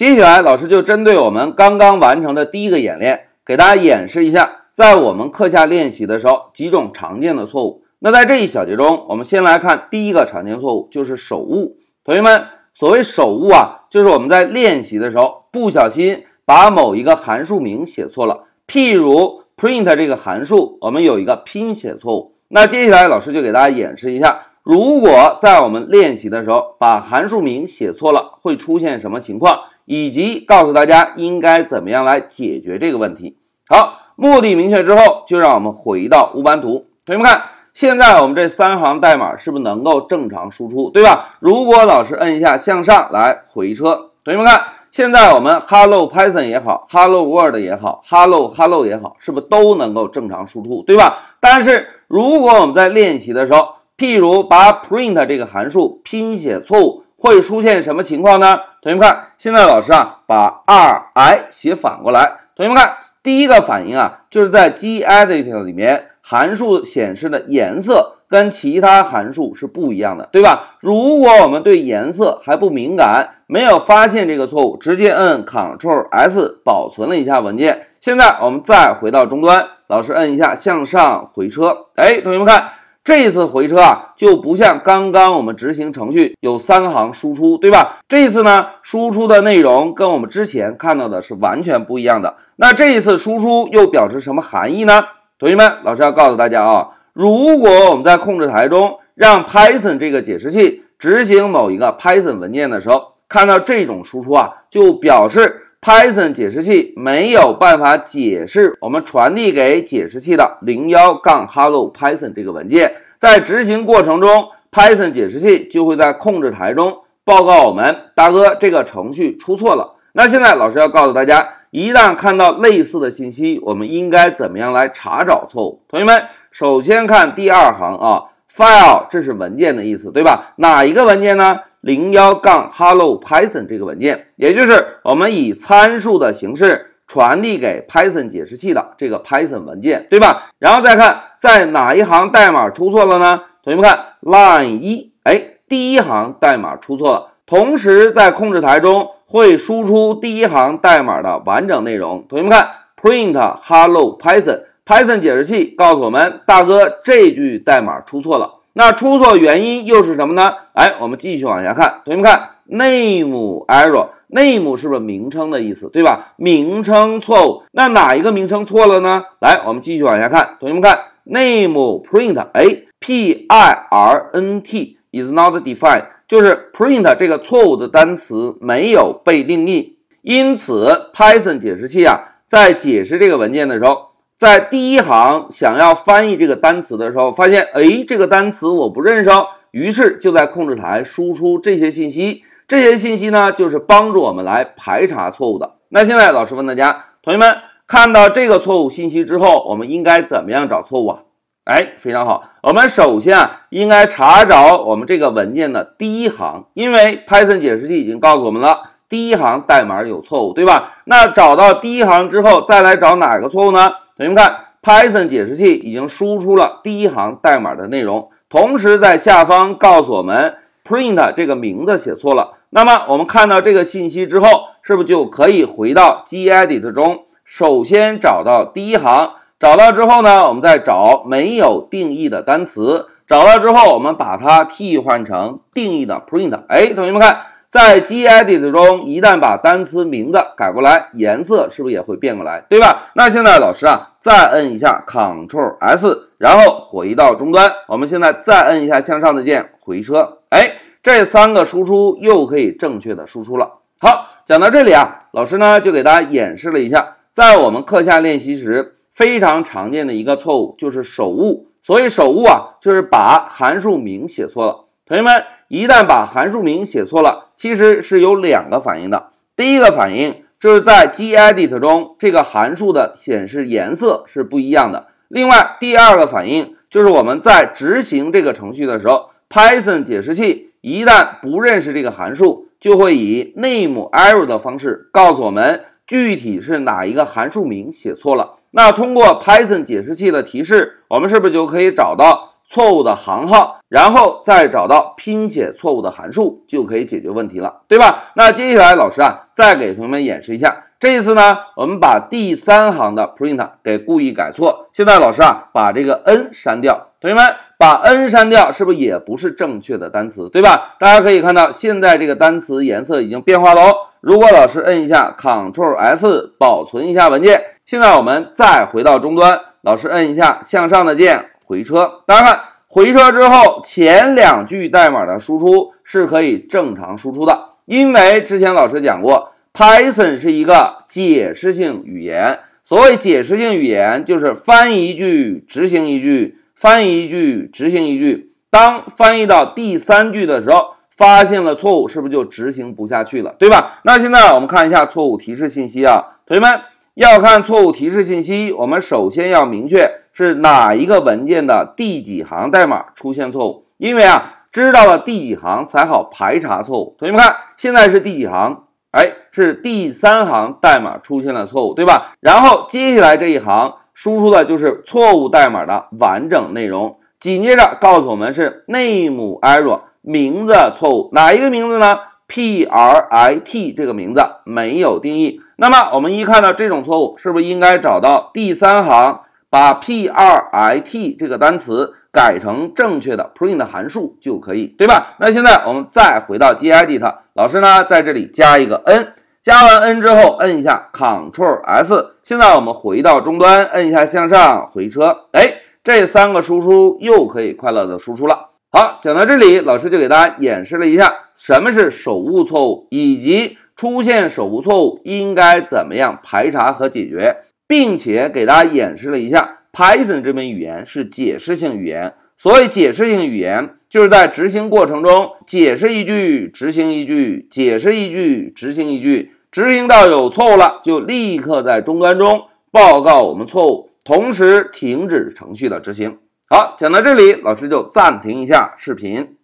接下来，老师就针对我们刚刚完成的第一个演练，给大家演示一下，在我们课下练习的时候几种常见的错误。那在这一小节中，我们先来看第一个常见错误，就是手误。同学们，所谓手误啊，就是我们在练习的时候不小心把某一个函数名写错了。譬如 print 这个函数，我们有一个拼写错误。那接下来，老师就给大家演示一下，如果在我们练习的时候把函数名写错了，会出现什么情况？以及告诉大家应该怎么样来解决这个问题。好，目的明确之后，就让我们回到乌班图。同学们看，现在我们这三行代码是不是能够正常输出，对吧？如果老师摁一下向上来回车，同学们看，现在我们 Hello Python 也好，Hello World 也好，Hello Hello 也好，是不是都能够正常输出，对吧？但是如果我们在练习的时候，譬如把 print 这个函数拼写错误。会出现什么情况呢？同学们看，现在老师啊把 r_i 写反过来。同学们看，第一个反应啊，就是在 gedit 里面函数显示的颜色跟其他函数是不一样的，对吧？如果我们对颜色还不敏感，没有发现这个错误，直接摁 Ctrl S 保存了一下文件。现在我们再回到终端，老师摁一下向上回车。哎，同学们看。这次回车啊，就不像刚刚我们执行程序有三行输出，对吧？这次呢，输出的内容跟我们之前看到的是完全不一样的。那这一次输出又表示什么含义呢？同学们，老师要告诉大家啊，如果我们在控制台中让 Python 这个解释器执行某一个 Python 文件的时候，看到这种输出啊，就表示。Python 解释器没有办法解释我们传递给解释器的零幺杠 Hello Python 这个文件，在执行过程中，Python 解释器就会在控制台中报告我们大哥这个程序出错了。那现在老师要告诉大家，一旦看到类似的信息，我们应该怎么样来查找错误？同学们，首先看第二行啊，File 这是文件的意思，对吧？哪一个文件呢？零幺杠 Hello Python 这个文件，也就是我们以参数的形式传递给 Python 解释器的这个 Python 文件，对吧？然后再看在哪一行代码出错了呢？同学们看 Line 一，哎，第一行代码出错了，同时在控制台中会输出第一行代码的完整内容。同学们看 Print Hello Python，Python 解释器告诉我们，大哥这句代码出错了。那出错原因又是什么呢？哎，我们继续往下看，同学们看 name error，name 是不是名称的意思，对吧？名称错误，那哪一个名称错了呢？来，我们继续往下看，同学们看 name print，哎，p i r n t is not defined，就是 print 这个错误的单词没有被定义，因此 Python 解释器啊，在解释这个文件的时候。在第一行想要翻译这个单词的时候，发现哎，这个单词我不认识，于是就在控制台输出这些信息。这些信息呢，就是帮助我们来排查错误的。那现在老师问大家，同学们看到这个错误信息之后，我们应该怎么样找错误啊？哎，非常好，我们首先啊，应该查找我们这个文件的第一行，因为 Python 解释器已经告诉我们了，第一行代码有错误，对吧？那找到第一行之后，再来找哪个错误呢？同学们看，Python 解释器已经输出了第一行代码的内容，同时在下方告诉我们 print 这个名字写错了。那么我们看到这个信息之后，是不是就可以回到 gedit 中，首先找到第一行，找到之后呢，我们再找没有定义的单词，找到之后，我们把它替换成定义的 print。哎，同学们看。在 gedit 中，一旦把单词名字改过来，颜色是不是也会变过来，对吧？那现在老师啊，再摁一下 Ctrl S，然后回到终端。我们现在再摁一下向上的键，回车。哎，这三个输出又可以正确的输出了。好，讲到这里啊，老师呢就给大家演示了一下，在我们课下练习时非常常见的一个错误就是手误。所以手误啊，就是把函数名写错了。同学们，一旦把函数名写错了，其实是有两个反应的。第一个反应就是在 gedit 中，这个函数的显示颜色是不一样的。另外，第二个反应就是我们在执行这个程序的时候，Python 解释器一旦不认识这个函数，就会以 name error 的方式告诉我们具体是哪一个函数名写错了。那通过 Python 解释器的提示，我们是不是就可以找到？错误的行号，然后再找到拼写错误的函数，就可以解决问题了，对吧？那接下来老师啊，再。给同学们演示一下。这一次呢，我们把第三行的 print 给故意改错。现在老师啊，把这个 n 删掉。同学们，把 n 删掉，是不是也不是正确的单词，对吧？大家可以看到，现在这个单词颜色已经变化了哦。如果老师摁一下 Ctrl S，保存一下文件。现在我们再回到终端，老师摁一下向上的键，回车。大家看，回车之后，前两句代码的输出是可以正常输出的，因为之前老师讲过。Python 是一个解释性语言。所谓解释性语言，就是翻译一句执行一句，翻译一句执行一句。当翻译到第三句的时候，发现了错误，是不是就执行不下去了，对吧？那现在我们看一下错误提示信息啊，同学们要看错误提示信息，我们首先要明确是哪一个文件的第几行代码出现错误，因为啊，知道了第几行才好排查错误。同学们看，现在是第几行？哎，是第三行代码出现了错误，对吧？然后接下来这一行输出的就是错误代码的完整内容。紧接着告诉我们是 name error 名字错误，哪一个名字呢？prit 这个名字没有定义。那么我们一看到这种错误，是不是应该找到第三行，把 prit 这个单词改成正确的 print 函数就可以，对吧？那现在我们再回到 gedit。老师呢，在这里加一个 n，加完 n 之后，摁一下 Ctrl S。现在我们回到终端，摁一下向上回车，哎，这三个输出又可以快乐的输出了。好，讲到这里，老师就给大家演示了一下什么是手误错误，以及出现手误错误应该怎么样排查和解决，并且给大家演示了一下 Python 这门语言是解释性语言。所谓解释性语言，就是在执行过程中解释一句，执行一句，解释一句，执行一句，执行到有错误了，就立刻在终端中报告我们错误，同时停止程序的执行。好，讲到这里，老师就暂停一下视频。